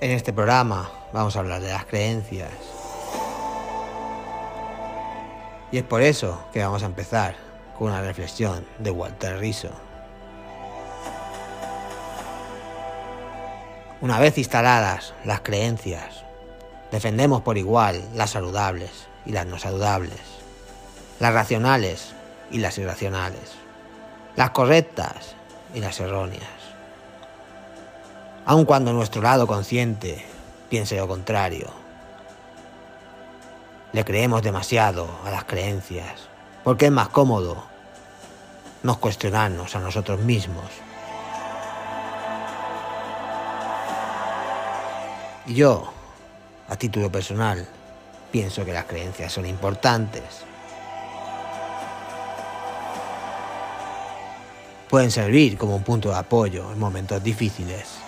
En este programa vamos a hablar de las creencias. Y es por eso que vamos a empezar con una reflexión de Walter Rizzo. Una vez instaladas las creencias, defendemos por igual las saludables y las no saludables, las racionales y las irracionales, las correctas y las erróneas. Aun cuando nuestro lado consciente piense lo contrario, le creemos demasiado a las creencias, porque es más cómodo no cuestionarnos a nosotros mismos. Y yo, a título personal, pienso que las creencias son importantes. Pueden servir como un punto de apoyo en momentos difíciles.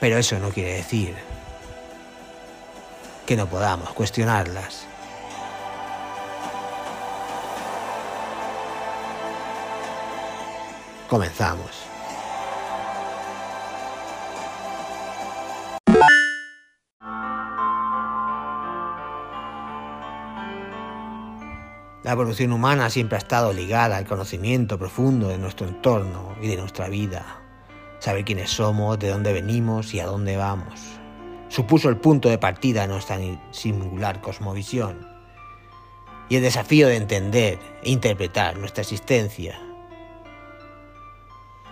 Pero eso no quiere decir que no podamos cuestionarlas. Comenzamos. La evolución humana siempre ha estado ligada al conocimiento profundo de nuestro entorno y de nuestra vida. Saber quiénes somos, de dónde venimos y a dónde vamos. Supuso el punto de partida de nuestra singular cosmovisión y el desafío de entender e interpretar nuestra existencia.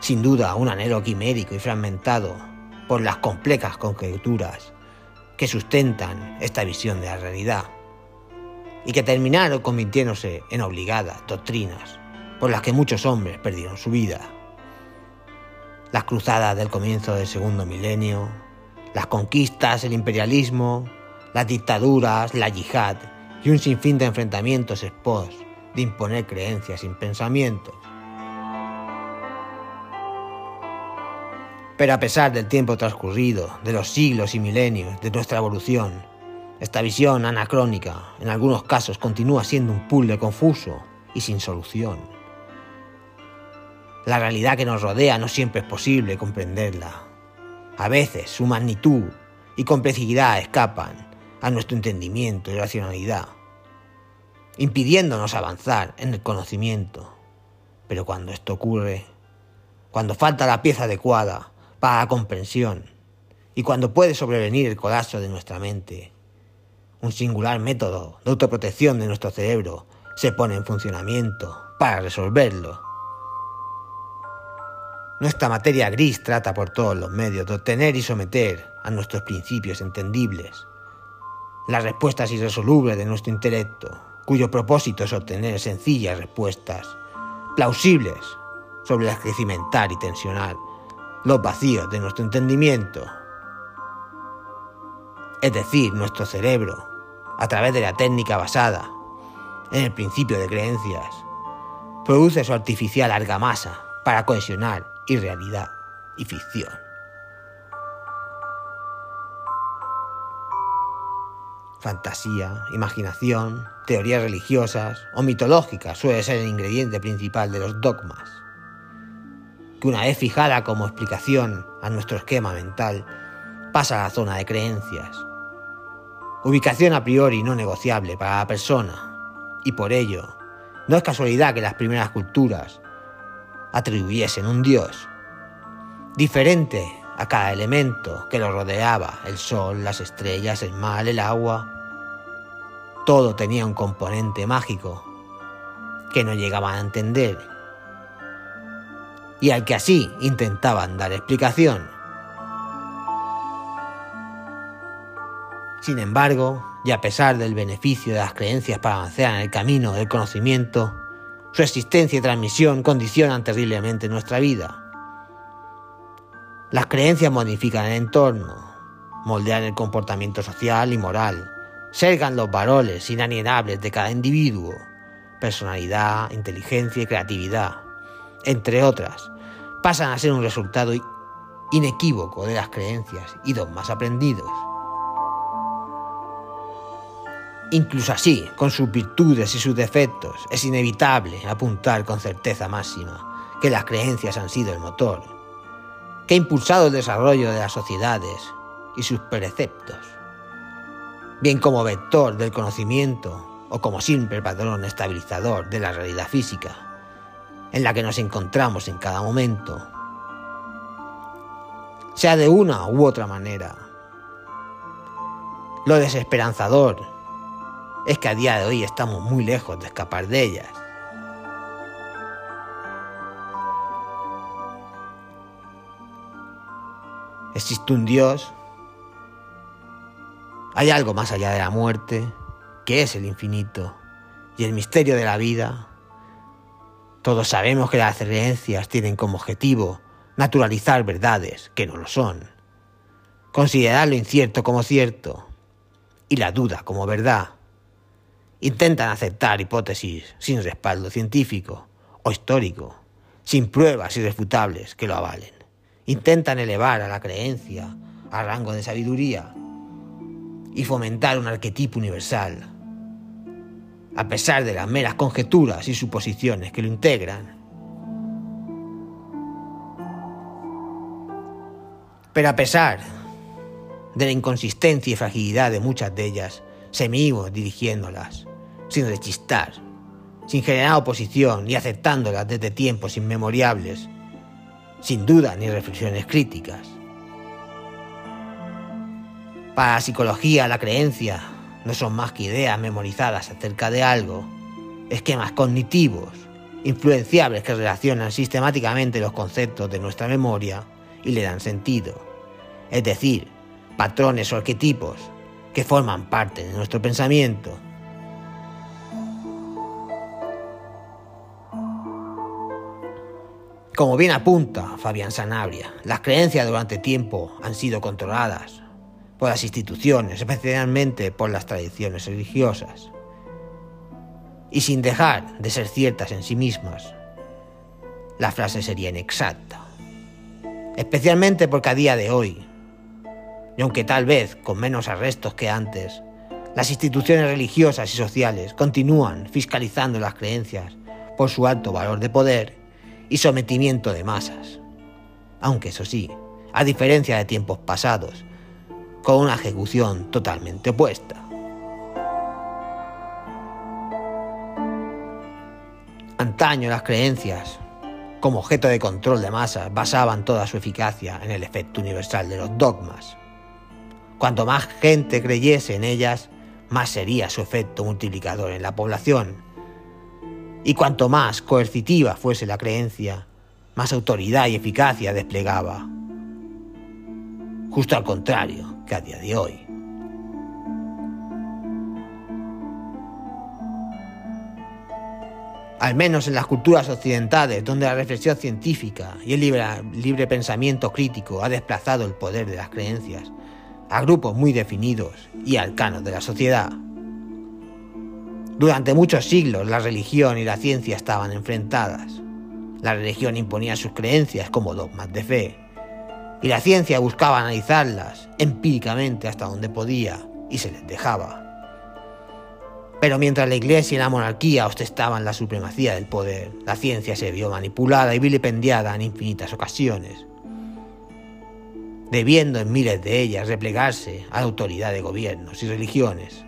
Sin duda, un anhelo quimérico y fragmentado por las complejas conjeturas que sustentan esta visión de la realidad y que terminaron convirtiéndose en obligadas doctrinas por las que muchos hombres perdieron su vida. Las cruzadas del comienzo del segundo milenio, las conquistas, el imperialismo, las dictaduras, la yihad y un sinfín de enfrentamientos expos de imponer creencias sin pensamientos. Pero a pesar del tiempo transcurrido, de los siglos y milenios de nuestra evolución, esta visión anacrónica en algunos casos continúa siendo un puzzle confuso y sin solución. La realidad que nos rodea no siempre es posible comprenderla. A veces su magnitud y complejidad escapan a nuestro entendimiento y racionalidad, impidiéndonos avanzar en el conocimiento. Pero cuando esto ocurre, cuando falta la pieza adecuada para la comprensión y cuando puede sobrevenir el colapso de nuestra mente, un singular método de autoprotección de nuestro cerebro se pone en funcionamiento para resolverlo. Nuestra materia gris trata por todos los medios de obtener y someter a nuestros principios entendibles las respuestas irresolubles de nuestro intelecto, cuyo propósito es obtener sencillas respuestas, plausibles, sobre las que cimentar y tensionar los vacíos de nuestro entendimiento. Es decir, nuestro cerebro a través de la técnica basada en el principio de creencias, produce su artificial argamasa para cohesionar irrealidad y ficción. Fantasía, imaginación, teorías religiosas o mitológicas suele ser el ingrediente principal de los dogmas, que una vez fijada como explicación a nuestro esquema mental, pasa a la zona de creencias, ubicación a priori no negociable para la persona, y por ello, no es casualidad que las primeras culturas atribuyesen un dios, diferente a cada elemento que lo rodeaba, el sol, las estrellas, el mar, el agua. Todo tenía un componente mágico que no llegaban a entender y al que así intentaban dar explicación. Sin embargo, y a pesar del beneficio de las creencias para avanzar en el camino del conocimiento, su existencia y transmisión condicionan terriblemente nuestra vida. Las creencias modifican el entorno, moldean el comportamiento social y moral, selgan los valores inalienables de cada individuo, personalidad, inteligencia y creatividad, entre otras, pasan a ser un resultado inequívoco de las creencias y dogmas aprendidos. Incluso así, con sus virtudes y sus defectos, es inevitable apuntar con certeza máxima que las creencias han sido el motor, que ha impulsado el desarrollo de las sociedades y sus preceptos, bien como vector del conocimiento o como simple patrón estabilizador de la realidad física, en la que nos encontramos en cada momento, sea de una u otra manera. Lo desesperanzador es que a día de hoy estamos muy lejos de escapar de ellas. Existe un Dios, hay algo más allá de la muerte, que es el infinito, y el misterio de la vida. Todos sabemos que las creencias tienen como objetivo naturalizar verdades que no lo son, considerar lo incierto como cierto y la duda como verdad. Intentan aceptar hipótesis sin respaldo científico o histórico, sin pruebas irrefutables que lo avalen. Intentan elevar a la creencia a rango de sabiduría y fomentar un arquetipo universal, a pesar de las meras conjeturas y suposiciones que lo integran. Pero a pesar de la inconsistencia y fragilidad de muchas de ellas, seguimos dirigiéndolas, sin rechistar, sin generar oposición y aceptándolas desde tiempos inmemoriales, sin duda ni reflexiones críticas. Para la psicología, la creencia no son más que ideas memorizadas acerca de algo, esquemas cognitivos, influenciables que relacionan sistemáticamente los conceptos de nuestra memoria y le dan sentido, es decir, patrones o arquetipos que forman parte de nuestro pensamiento. Como bien apunta Fabián Sanabria, las creencias durante tiempo han sido controladas por las instituciones, especialmente por las tradiciones religiosas, y sin dejar de ser ciertas en sí mismas. La frase sería inexacta, especialmente porque a día de hoy y aunque tal vez con menos arrestos que antes, las instituciones religiosas y sociales continúan fiscalizando las creencias por su alto valor de poder y sometimiento de masas. Aunque eso sí, a diferencia de tiempos pasados, con una ejecución totalmente opuesta. Antaño las creencias, como objeto de control de masas, basaban toda su eficacia en el efecto universal de los dogmas Cuanto más gente creyese en ellas, más sería su efecto multiplicador en la población. Y cuanto más coercitiva fuese la creencia, más autoridad y eficacia desplegaba. Justo al contrario que a día de hoy. Al menos en las culturas occidentales, donde la reflexión científica y el libre, pensamiento crítico ha desplazado el poder de las creencias, a grupos muy definidos y arcanos de la sociedad. Durante muchos siglos la religión y la ciencia estaban enfrentadas. La religión imponía sus creencias como dogmas de fe, y la ciencia buscaba analizarlas empíricamente hasta donde podía y se les dejaba. Pero mientras la iglesia y la monarquía ostentaban la supremacía del poder, la ciencia se vio manipulada y vilipendiada en infinitas ocasiones debiendo en miles de ellas replegarse a la autoridad de gobiernos y religiones.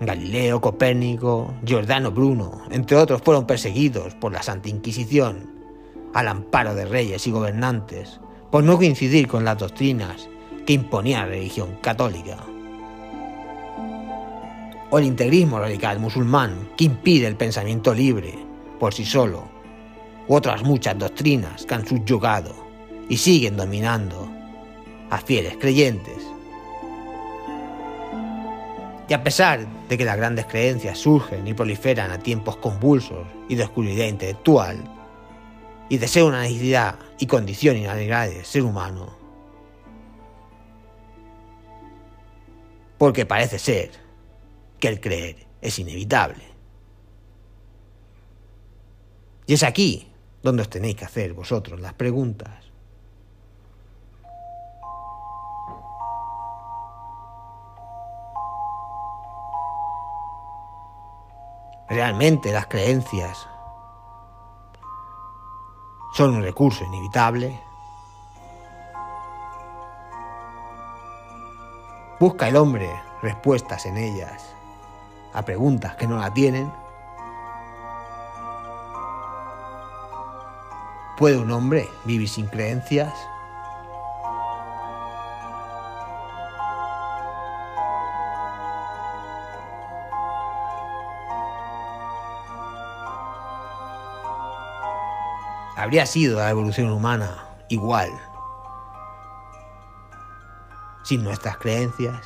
Galileo, Copérnico, Giordano Bruno, entre otros, fueron perseguidos por la Santa Inquisición, al amparo de reyes y gobernantes, por no coincidir con las doctrinas que imponía la religión católica. O el integrismo radical musulmán, que impide el pensamiento libre por sí solo, u otras muchas doctrinas que han subyugado y siguen dominando a fieles creyentes. Y a pesar de que las grandes creencias surgen y proliferan a tiempos convulsos y de oscuridad intelectual, y de ser una necesidad y condición inalienable del ser humano, porque parece ser que el creer es inevitable. Y es aquí donde os tenéis que hacer vosotros las preguntas. Realmente las creencias son un recurso inevitable. Busca el hombre respuestas en ellas a preguntas que no la tienen. ¿Puede un hombre vivir sin creencias? Habría sido la evolución humana igual sin nuestras creencias.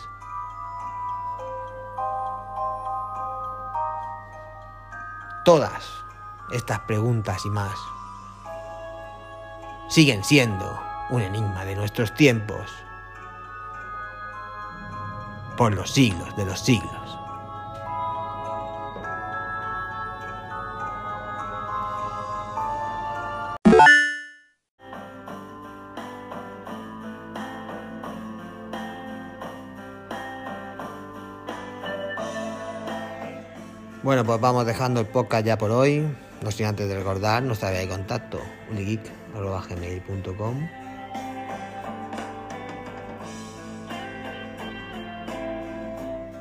Todas estas preguntas y más siguen siendo un enigma de nuestros tiempos por los siglos de los siglos. Bueno, pues vamos dejando el podcast ya por hoy. No sin antes de recordar nuestra vía de contacto, unigeek.gmail.com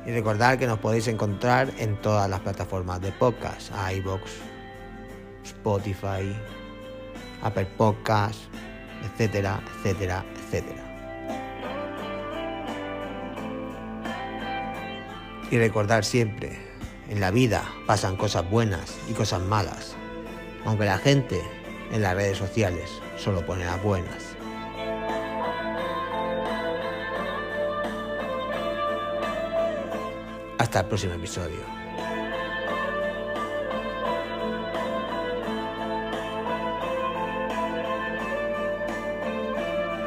Y recordar que nos podéis encontrar en todas las plataformas de podcast, iBox, Spotify, Apple Podcasts, etcétera, etcétera, etcétera. Y recordar siempre en la vida pasan cosas buenas y cosas malas, aunque la gente en las redes sociales solo pone las buenas. Hasta el próximo episodio.